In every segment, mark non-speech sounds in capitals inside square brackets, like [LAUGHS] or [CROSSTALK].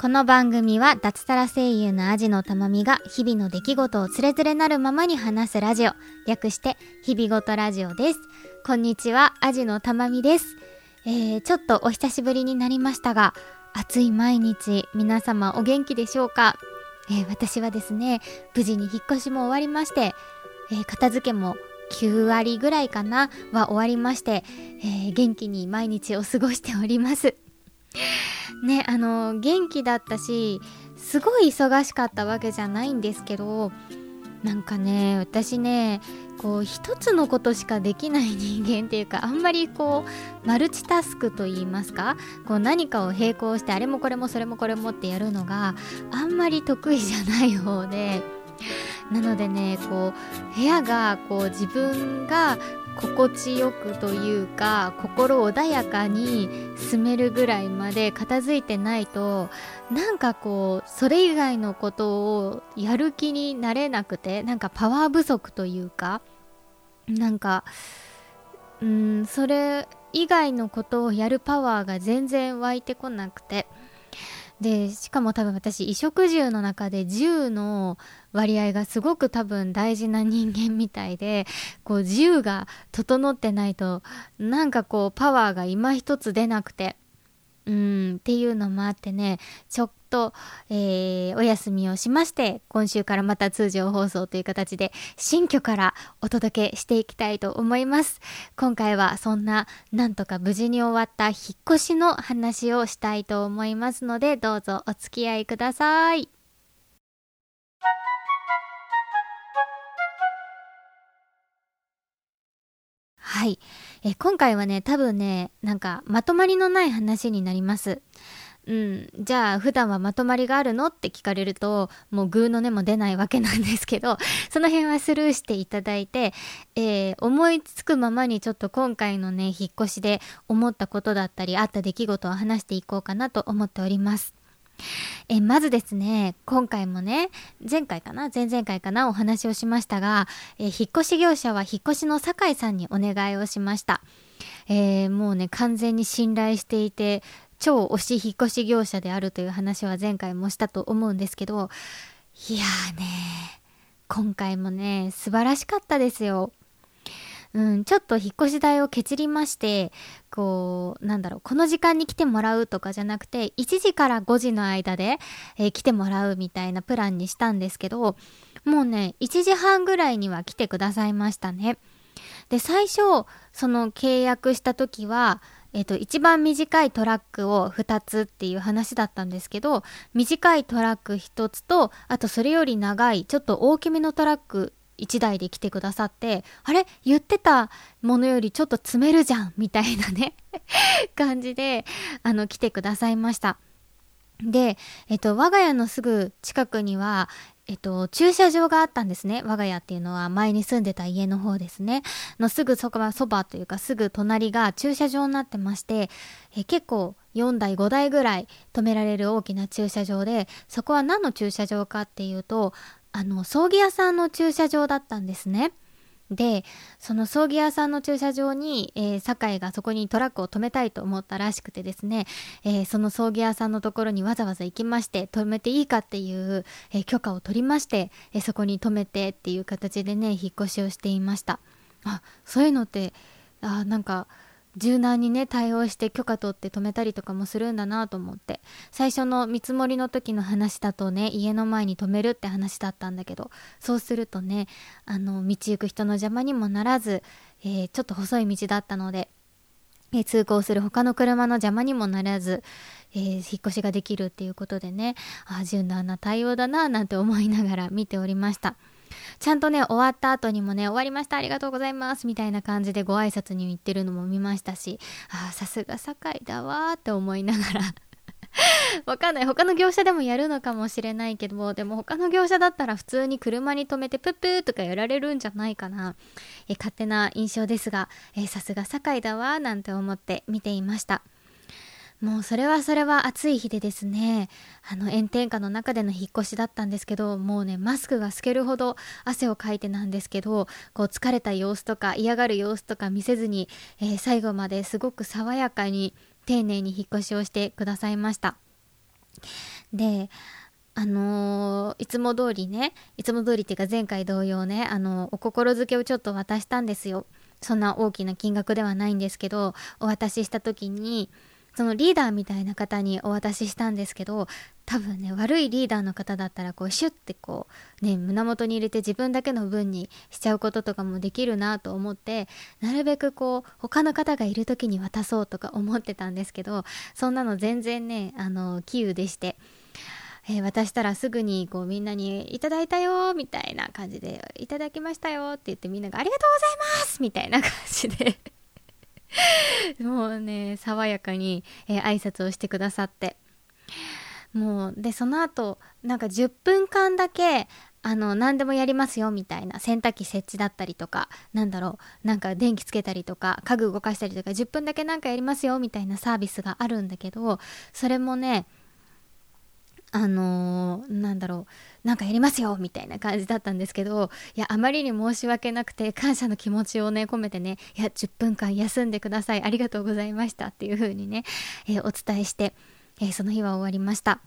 この番組は脱サラ声優のアジのたまみが日々の出来事をつれづれなるままに話すラジオ。略して日々ごとラジオです。こんにちはアジのたまみです。えー、ちょっとお久しぶりになりましたが暑い毎日皆様お元気でしょうか、えー、私はですね無事に引っ越しも終わりまして、えー、片付けも9割ぐらいかなは終わりまして、えー、元気に毎日を過ごしております。ねあの元気だったしすごい忙しかったわけじゃないんですけどなんかね私ねこう一つのことしかできない人間っていうかあんまりこうマルチタスクと言いますかこう何かを並行してあれもこれもそれもこれもってやるのがあんまり得意じゃない方でなのでねこう部屋がこう自分が心地よくというか心穏やかに住めるぐらいまで片付いてないとなんかこうそれ以外のことをやる気になれなくてなんかパワー不足というかなんかうんそれ以外のことをやるパワーが全然湧いてこなくて。でしかも多分私衣食住の中で10の割合がすごく多分大事な人間みたいでこう自由が整ってないとなんかこうパワーが今一つ出なくてうんっていうのもあってね直と、えー、お休みをしまして今週からまた通常放送という形で新居からお届けしていきたいと思います今回はそんななんとか無事に終わった引っ越しの話をしたいと思いますのでどうぞお付き合いくださいはい。え今回はね、多分ね、なんかまとまりのない話になります。うん、じゃあ普段はまとまりがあるのって聞かれるともうグーの音も出ないわけなんですけど [LAUGHS] その辺はスルーしていただいて、えー、思いつくままにちょっと今回のね引っ越しで思ったことだったりあった出来事を話していこうかなと思っております。えまずですね今回もね前回かな前々回かなお話をしましたが、え引っ越し業者は引っ越しの酒井さんにお願いをしました、えー、もうね完全に信頼していて超推し引越し業者であるという話は前回もしたと思うんですけどいやーね今回もね素晴らしかったですようん、ちょっと引っ越し代をけちりまして、こう、なんだろう、この時間に来てもらうとかじゃなくて、1時から5時の間で、えー、来てもらうみたいなプランにしたんですけど、もうね、1時半ぐらいには来てくださいましたね。で、最初、その契約した時は、えっ、と、一番短いトラックを2つっていう話だったんですけど、短いトラック1つと、あとそれより長い、ちょっと大きめのトラック1台で来てくださってあれ？言ってたものよりちょっと詰めるじゃんみたいなね [LAUGHS] 感じであの来てくださいました。で、えっと、我が家のすぐ近くには、えっと、駐車場があったんですね。我が家っていうのは前に住んでた家の方ですね。のすぐそば、そばというかすぐ隣が駐車場になってまして、え結構4台5台ぐらい止められる大きな駐車場で、そこは何の駐車場かっていうと、あの葬儀屋さんの駐車場だったんですね。でその葬儀屋さんの駐車場に、えー、酒井がそこにトラックを止めたいと思ったらしくてですね、えー、その葬儀屋さんのところにわざわざ行きまして止めていいかっていう、えー、許可を取りまして、えそこに止めてっていう形でね引っ越しをしていました。あそういうのってあなんか柔軟にね対応して許可取って止めたりとかもするんだなと思って最初の見積もりの時の話だとね家の前に止めるって話だったんだけどそうするとねあの道行く人の邪魔にもならず、えー、ちょっと細い道だったので、えー、通行する他の車の邪魔にもならず、えー、引っ越しができるっていうことでねあ柔軟な対応だななんて思いながら見ておりました。ちゃんとね、終わった後にもね、終わりました、ありがとうございます、みたいな感じでご挨拶に行ってるのも見ましたし、ああ、さすが堺だわーって思いながらわかんない。他の業者でもやるのかもしれないけど、でも他の業者だったら普通に車に止めてプップーとかやられるんじゃないかな。え勝手な印象ですが、さすが堺だわーなんて思って見ていました。もうそれはそれは暑い日でですねあの炎天下の中での引っ越しだったんですけどもうねマスクが透けるほど汗をかいてなんですけどこう疲れた様子とか嫌がる様子とか見せずに、えー、最後まですごく爽やかに丁寧に引っ越しをしてくださいました。で、あのー、いつも通りね、いつも通りっていうか前回同様ね、あのー、お心づけをちょっと渡したんですよ。そんな大きな金額ではないんですけど、お渡しした時に、そのリーダーみたいな方にお渡ししたんですけど多分ね悪いリーダーの方だったらこうシュッてこうね胸元に入れて自分だけの分にしちゃうこととかもできるなと思ってなるべくこう他の方がいる時に渡そうとか思ってたんですけどそんなの全然ねあの杞憂でして。えー、渡したらすぐにこうみんなに「いただいたよ」みたいな感じで「いただきましたよ」って言ってみんなが「ありがとうございます」みたいな感じで [LAUGHS] もうね爽やかに、えー、挨拶をしてくださって。もうでその後なんか10分間だけあの何でもやりますよみたいな洗濯機設置だったりとかなんだろうなんか電気つけたりとか家具動かしたりとか10分だけなんかやりますよみたいなサービスがあるんだけどそれもねあのー、なんだろう、なんかやりますよみたいな感じだったんですけど、いや、あまりに申し訳なくて、感謝の気持ちをね、込めてね、いや、10分間休んでください、ありがとうございましたっていう風にね、えー、お伝えして、えー、その日は終わりました。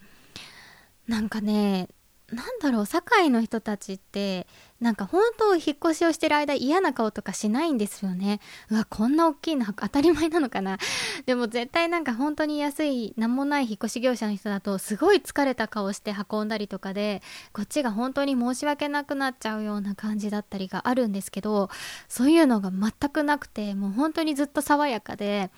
なんかね、なんだろう堺の人たちってなんか本当引っ越しをしてる間嫌な顔とかしないんですよね。うわこんな大きいの当たり前なのかな。でも絶対なんか本当に安い何もない引っ越し業者の人だとすごい疲れた顔して運んだりとかでこっちが本当に申し訳なくなっちゃうような感じだったりがあるんですけどそういうのが全くなくてもう本当にずっと爽やかで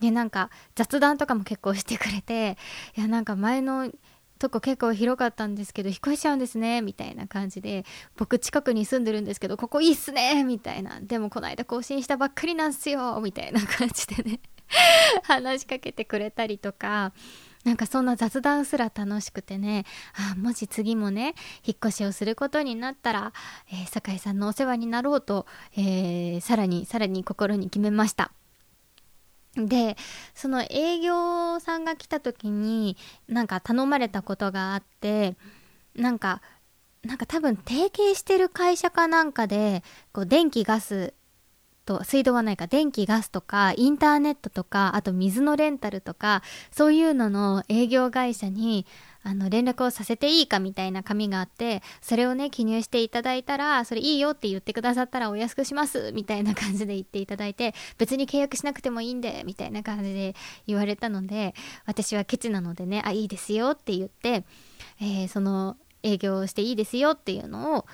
でなんか雑談とかも結構してくれていやなんか前のとこ結構広かったんですけど引っ越しちゃうんですねみたいな感じで僕近くに住んでるんですけどここいいっすねみたいなでもこの間更新したばっかりなんすよみたいな感じでね [LAUGHS] 話しかけてくれたりとかなんかそんな雑談すら楽しくてねあもし次もね引っ越しをすることになったら、えー、酒井さんのお世話になろうと、えー、さらにさらに心に決めました。でその営業さんが来た時になんか頼まれたことがあってなんかなんか多分提携してる会社かなんかでこう電気ガスと水道はないか電気ガスとかインターネットとかあと水のレンタルとかそういうのの営業会社にあの連絡をさせていいかみたいな紙があってそれをね記入していただいたらそれいいよって言ってくださったらお安くしますみたいな感じで言っていただいて別に契約しなくてもいいんでみたいな感じで言われたので私はケチなのでねあいいですよって言って、えー、その営業していいですよっていうのを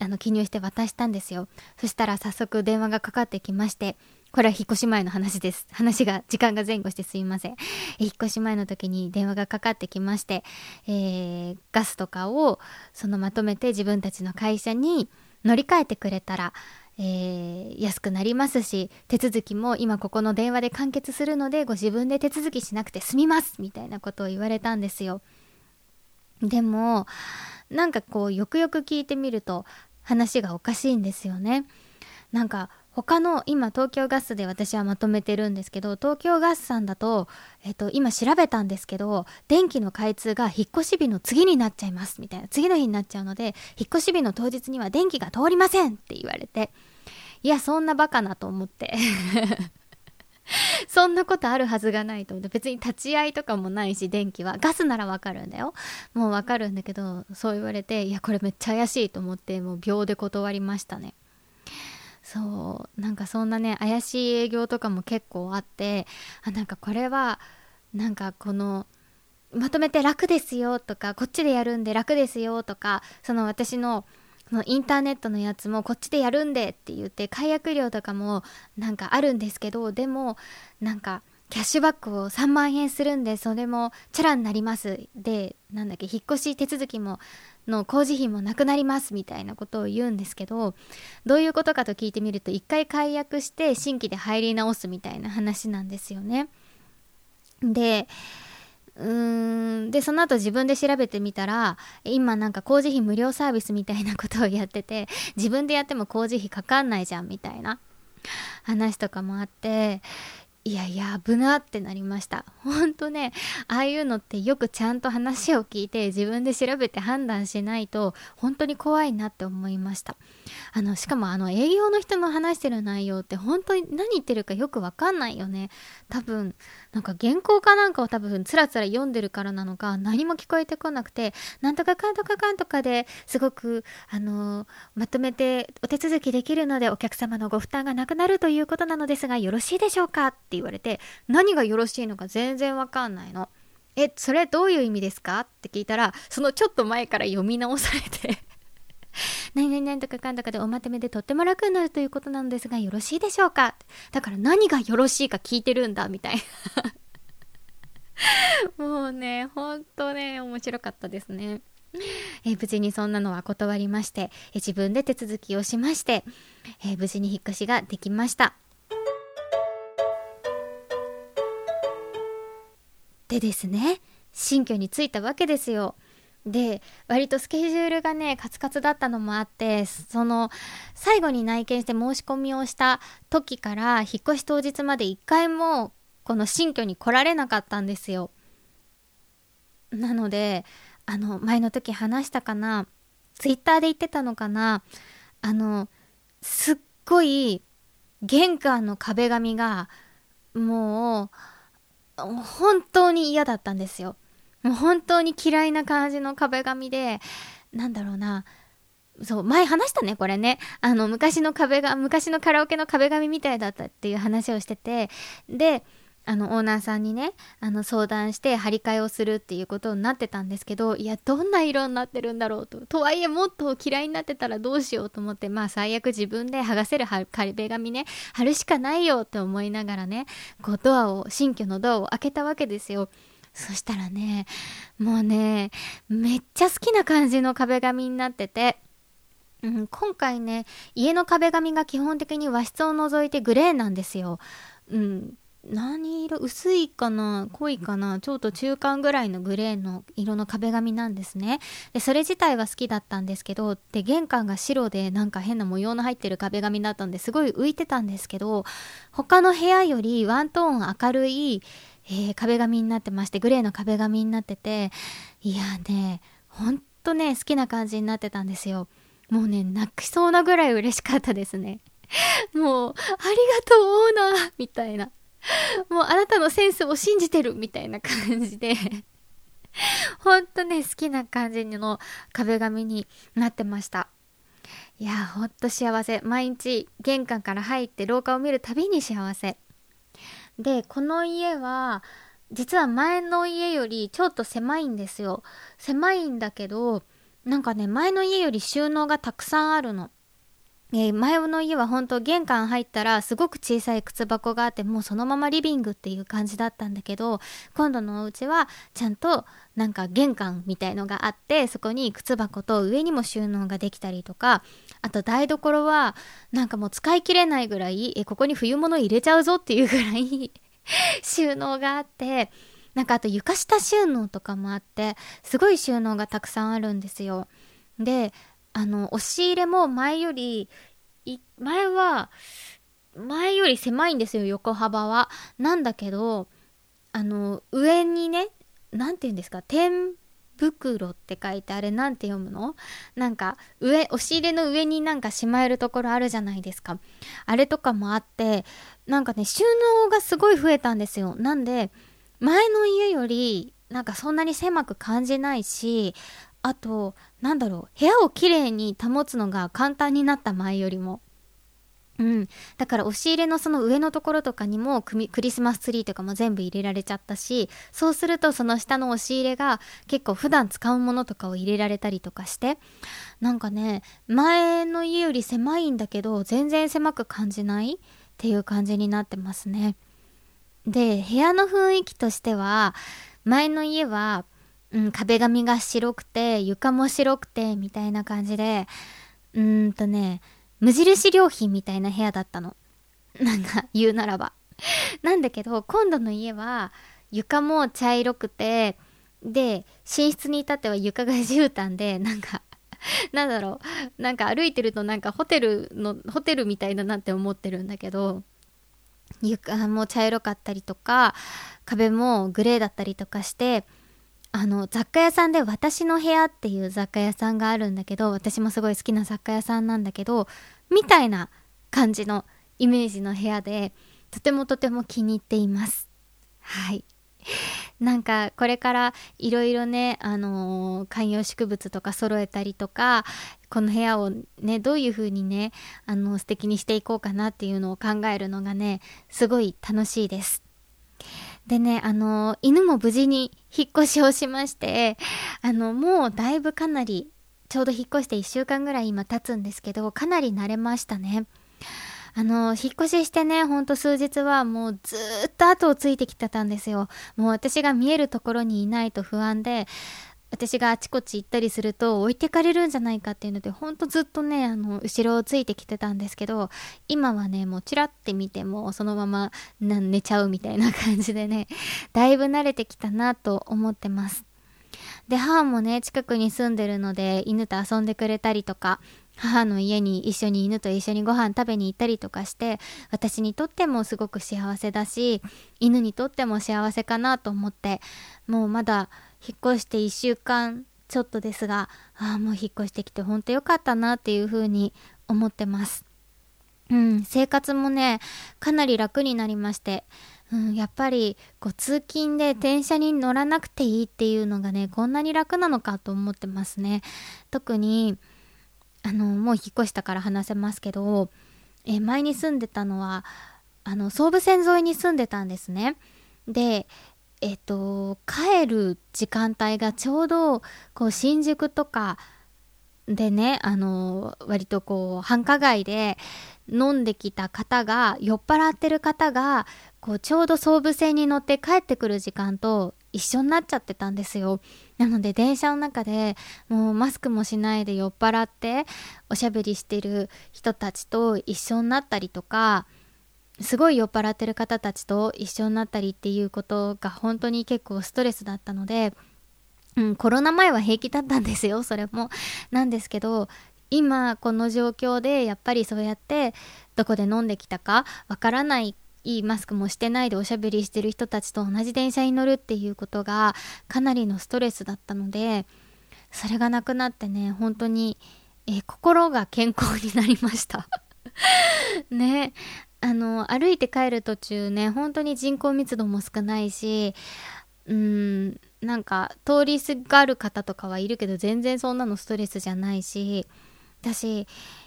あの記入して渡したんですよ。そしたら早速電話がかかってきましてこれは引っ越し前の話です。話が、時間が前後してすいません。引っ越し前の時に電話がかかってきまして、えー、ガスとかをそのまとめて自分たちの会社に乗り換えてくれたら、えー、安くなりますし手続きも今ここの電話で完結するのでご自分で手続きしなくて済みますみたいなことを言われたんですよでもなんかこうよくよく聞いてみると話がおかしいんですよねなんか他の今東京ガスで私はまとめてるんですけど東京ガスさんだと、えっと、今調べたんですけど電気の開通が引っ越し日の次になっちゃいますみたいな次の日になっちゃうので引っ越し日の当日には電気が通りませんって言われていやそんなバカなと思って。[LAUGHS] そんなことあるはずがないと思って別に立ち会いとかもないし電気はガスならわかるんだよ。もうわかるんだけどそう言われていやこれめっちゃ怪しいと思ってもう秒で断りましたね。そうなんかそんなね怪しい営業とかも結構あってあなんかこれはなんかこのまとめて楽ですよとかこっちでやるんで楽ですよとかその私のそのインターネットのやつもこっちでやるんでって言って解約料とかもなんかあるんですけどでもなんかキャッシュバックを3万円するんでそれもチャラになりますでなんだっけ引っ越し手続きもの工事費もなくなりますみたいなことを言うんですけどどういうことかと聞いてみると一回解約して新規で入り直すみたいな話なんですよね。でうーんでその後自分で調べてみたら今なんか工事費無料サービスみたいなことをやってて自分でやっても工事費かかんないじゃんみたいな話とかもあっていやいや危なってなりました。ほんとねああいうのってよくちゃんと話を聞いて自分で調べて判断しないと本当に怖いなって思いました。あのしかもあの営業の人の話してる内容って本当に何言ってるかよくわかんないよね。多分なんか原稿かなんかを多分つらつら読んでるからなのか何も聞こえてこなくてなんとかかんとかかんとかですごくあのまとめてお手続きできるのでお客様のご負担がなくなるということなのですがよろしいでしょうかっ言われて何がよろしいのか全然わかんないの。え、それどういう意味ですか？って聞いたら、そのちょっと前から読み直されて何々何とかかんとかでおまとめでとっても楽になるということなのですがよろしいでしょうかだから何がよろしいか聞いてるんだみたいな。[LAUGHS] もうねほんとね面白かったですね。え無事にそんなのは断りましてえ自分で手続きをしましてえ無事に引っ越しができました。でですね新居に着いたわけですよ。で割とスケジュールがねカツカツだったのもあってその最後に内見して申し込みをした時から引っ越し当日まで一回もこの新居に来られなかったんですよ。なのであの前の時話したかなツイッターで言ってたのかなあのすっごい玄関の壁紙がもう本当に嫌だったんですよ。もう本当に嫌いな感じの壁紙で、なんだろうな、そう、前話したね、これね。あの、昔の壁が、昔のカラオケの壁紙みたいだったっていう話をしてて、で、あのオーナーさんにねあの相談して張り替えをするっていうことになってたんですけどいやどんな色になってるんだろうととはいえもっと嫌いになってたらどうしようと思ってまあ最悪自分で剥がせる壁紙ね貼るしかないよって思いながらねこうドアを新居のドアを開けたわけですよ。そしたらねもうねめっちゃ好きな感じの壁紙になってて。うん、今回ね家の壁紙が基本的に和室を除いてグレーなんですよ。うん、何色？薄いかな？濃いかな？ちょっと中間ぐらいのグレーの色の壁紙なんですね。でそれ自体は好きだったんですけどで玄関が白でなんか変な模様の入ってる壁紙だったんですごい浮いてたんですけど他の部屋よりワントーン明るい、えー、壁紙になってましてグレーの壁紙になってていやねほんとね好きな感じになってたんですよ。もうね泣きそうなぐらい嬉しかったですね。[LAUGHS] もうありがとうオーナーみたいな。[LAUGHS] もうあなたのセンスを信じてるみたいな感じでほんとね、好きな感じの壁紙になってました。いや、ほんと幸せ。毎日玄関から入って廊下を見るたびに幸せ。で、この家は、実は前の家よりちょっと狭いんですよ。狭いんだけど、なんかね、前の家より収納がたくさんあるの。え、前の家は本当玄関入ったらすごく小さい靴箱があってもうそのままリビングっていう感じだったんだけど今度のお家はちゃんとなんか玄関みたいのがあってそこに靴箱と上にも収納ができたりとかあと台所はなんかもう使い切れないぐらいえここに冬物入れちゃうぞっていうぐらい [LAUGHS] 収納があってなんかあと床下収納とかもあってすごい収納がたくさんあるんですよ。であの、押し入れも前より、前は、前より狭いんですよ、横幅は。なんだけど、あの、上にね、なんて言うんですか、天袋って書いてあれなんて読むの？なんか上押し入れの上になんかしまえるところあるじゃないですか。あれとかもあってなんかね収納がすごい増えたんですよ。なんで前の家よりなんかそんなに狭く感じないしあと、なんだろう、部屋をきれいに保つのが簡単になった前よりも。うん。だから押し入れのその上のところとかにもクリスマスツリーとかも全部入れられちゃったし、そうするとその下の押し入れが結構普段使うものとかを入れられたりとかして、なんかね、前の家より狭いんだけど全然狭く感じない？っていう感じになってますね。で、部屋の雰囲気としては、前の家はうん、壁紙が白くて、床も白くて、みたいな感じで、うーんとね、無印良品みたいな部屋だったの。なんか言うならば。なんだけど、今度の家は床も茶色くて、で、寝室に至っては床が絨毯で、なんかなんだろう、なんか歩いてるとなんかホテルの、ホテルみたいだなって思ってるんだけど、床も茶色かったりとか壁もグレーだったりとかしてあの雑貨屋さんで私の部屋っていう雑貨屋さんがあるんだけど私もすごい好きな雑貨屋さんなんだけどみたいな感じのイメージの部屋でとてもとても気に入っていますはいなんかこれからいろいろね、あのー、観葉植物とか揃えたりとかこの部屋をねどういう風にねあの素敵にしていこうかなっていうのを考えるのがねすごい楽しいです。でね、あの、犬も無事に引っ越しをしまして、あの、もうだいぶかなり、ちょうど引っ越して1週間ぐらい今経つんですけど、かなり慣れましたね。あの、引っ越ししてね、ほんと数日はもうずっと後をついてきてたんですよ。もう私が見えるところにいないと不安で、私があちこち行ったりすると置いてかれるんじゃないかっていうのでほんとずっとねあの後ろをついてきてたんですけど今はねもうチラって見てもそのまま寝ちゃうみたいな感じでねだいぶ慣れてきたなと思ってます。で母もね近くに住んでるので犬と遊んでくれたりとか母の家に一緒に犬と一緒にご飯食べに行ったりとかして私にとってもすごく幸せだし犬にとっても幸せかなと思ってもうまだ引っ越して1週間ちょっとですがああもう引っ越してきてほんとよかったなっていうふうに思ってますうん生活もねかなり楽になりましてうん、やっぱりこう通勤で電車に乗らなくていいっていうのがねこんなに楽なのかと思ってますね特にあのもう引っ越したから話せますけど、え前に住んでたのはあの総武線沿いに住んでたんですね。でえっと帰る時間帯がちょうどこう新宿とかでねあの割とこう繁華街で飲んできた方が酔っ払ってる方がこうちょうど総武線に乗って帰ってくる時間と一緒になっちゃってたんですよ。なので電車の中でもうマスクもしないで酔っ払っておしゃべりしてる人たちと一緒になったりとかすごい酔っ払ってる方たちと一緒になったりっていうことが本当に結構ストレスだったので、うん、コロナ前は平気だったんですよ [LAUGHS] それも。なんですけど今この状況でやっぱりそうやってどこで飲んできたかわからないいいマスクもしてないでおしゃべりしてる人たちと同じ電車に乗るっていうことがかなりのストレスだったのでそれがなくなってね本当に、え心が健康になりました [LAUGHS] ねあの歩いて帰る途中ね本当に人口密度も少ないしうんなんか通りすがる方とかはいるけど全然そんなのストレスじゃないしだし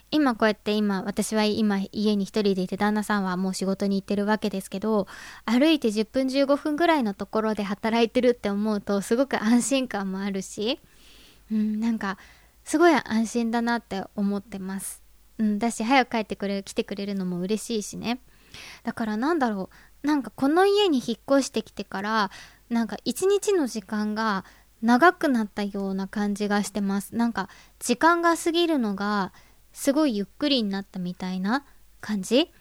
今こうやって今私は今家に一人でいて旦那さんはもう仕事に行ってるわけですけど歩いて10分15分ぐらいのところで働いてるって思うとすごく安心感もあるし、うん、なんかすごい安心だなって思ってます。うん、だし早く帰ってくれ来てくれるのも嬉しいしね。だからなんだろうなんかこの家に引っ越してきてからなんか一日の時間が長くなったような感じがしてます。なんか時間が過ぎるのがすごいゆっくりになったみたいな感じ。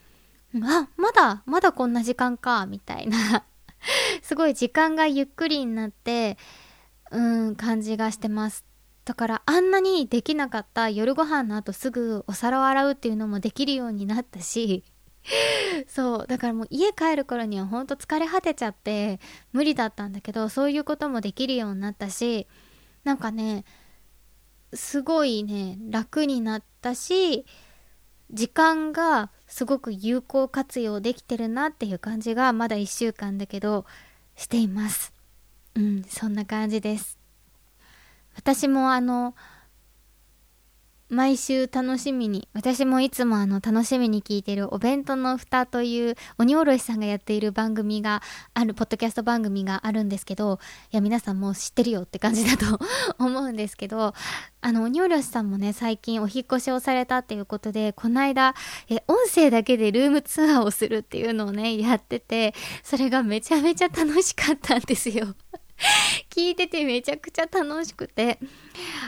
あ、まだ、まだこんな時間か、みたいな。[LAUGHS] すごい時間がゆっくりになって、うん、感じがしてます。だからあんなにできなかった夜ご飯の後すぐお皿を洗うっていうのもできるようになったし、[LAUGHS] そうだからもう家帰る頃にはほんと疲れ果てちゃって無理だったんだけどそういうこともできるようになったしなんかねすごいね楽になったし時間がすごく有効活用できてるなっていう感じがまだ1週間だけどしています。うんそんな感じです。私もあの毎週楽しみに、私もいつもあの楽しみに聞いてるお弁当の蓋という鬼おろしさんがやっている番組がある、ポッドキャスト番組があるんですけど、いや皆さんもう知ってるよって感じだと [LAUGHS] 思うんですけど、あの鬼おろしさんもね、最近お引越しをされたっていうことで、この間、え、音声だけでルームツアーをするっていうのをね、やってて、それがめちゃめちゃ楽しかったんですよ。[LAUGHS] 聞いててめちゃくちゃ楽しくて。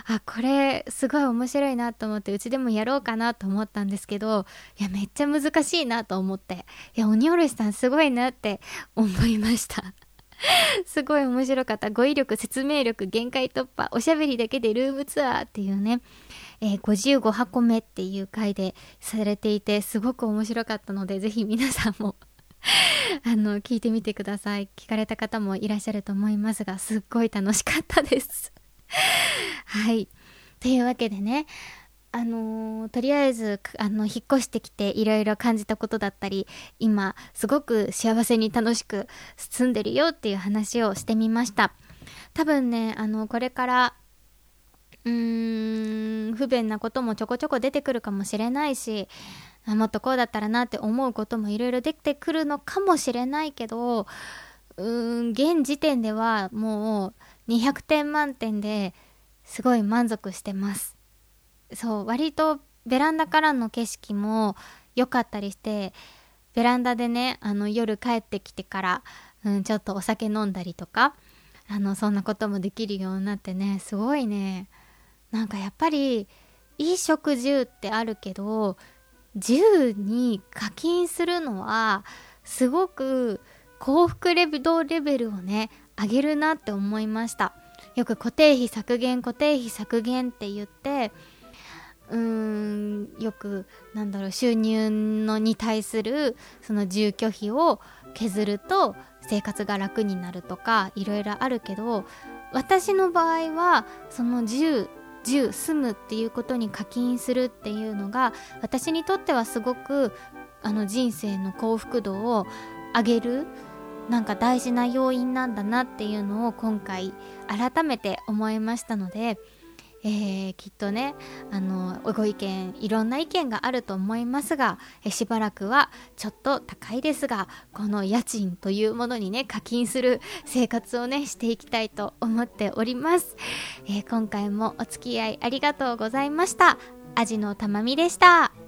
あこれすごい面白いなと思ってうちでもやろうかなと思ったんですけどいやめっちゃ難しいなと思って。いや鬼おろしさんすごいなって思いました。[LAUGHS] すごい面白かった。語彙力説明力限界突破おしゃべりだけでルームツアーっていうね。えー、55箱目っていう回でされていてすごく面白かったのでぜひ皆さんもあの聞いてみてください。聞かれた方もいらっしゃると思いますがすっごい楽しかったです。[LAUGHS] はい。というわけでねあのー、とりあえずあの引っ越してきていろいろ感じたことだったり今すごく幸せに楽しく住んでるよっていう話をしてみました。多分ねあのこれからうーん不便なこともちょこちょこ出てくるかもしれないしもっとこうだったらなって思うこともいろいろ出てくるのかもしれないけどうーん現時点ではもう200点満点ですごい満足してます。そう割とベランダからの景色も良かったりしてベランダでねあの夜帰ってきてから、うん、ちょっとお酒飲んだりとかあのそんなこともできるようになってねすごいね。なんかやっぱり衣食住ってあるけど10に課金するのはすごく幸福レベルをね上げるなって思いました。よく固定費削減固定費削減って言ってうーんよくなんだろう収入のに対するその住居費を削ると生活が楽になるとかいろいろあるけど私の場合はその10 10住むっていうことに課金するっていうのが私にとってはすごくあの人生の幸福度を上げるなんか大事な要因なんだなっていうのを今回改めて思いましたのでえー、きっとねあのご意見いろんな意見があると思いますが、えしばらくはちょっと高いですがこの家賃というものにね課金する生活をねしていきたいと思っております、えー、今回もお付き合いありがとうございました。アジのたまみでした。